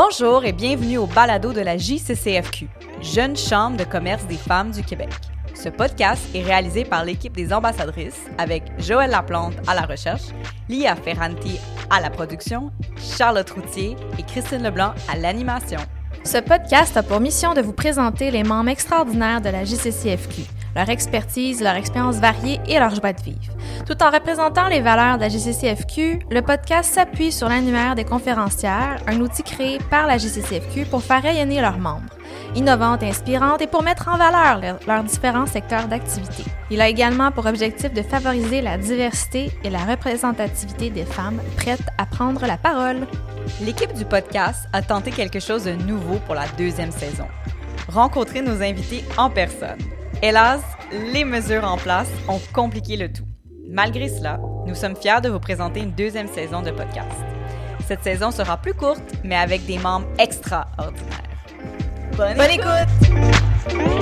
Bonjour et bienvenue au balado de la JCCFQ, Jeune Chambre de commerce des femmes du Québec. Ce podcast est réalisé par l'équipe des ambassadrices avec Joëlle Laplante à la recherche, Lia Ferranti à la production, Charlotte Routier et Christine Leblanc à l'animation. Ce podcast a pour mission de vous présenter les membres extraordinaires de la JCCFQ, leur expertise, leur expérience variée et leur joie de vivre. Tout en représentant les valeurs de la GCCFQ, le podcast s'appuie sur l'annuaire des conférencières, un outil créé par la GCCFQ pour faire rayonner leurs membres, innovante et inspirante et pour mettre en valeur leurs différents secteurs d'activité. Il a également pour objectif de favoriser la diversité et la représentativité des femmes prêtes à prendre la parole. L'équipe du podcast a tenté quelque chose de nouveau pour la deuxième saison. Rencontrer nos invités en personne. Hélas, les mesures en place ont compliqué le tout. Malgré cela, nous sommes fiers de vous présenter une deuxième saison de podcast. Cette saison sera plus courte, mais avec des membres extraordinaires. Bonne, écoute!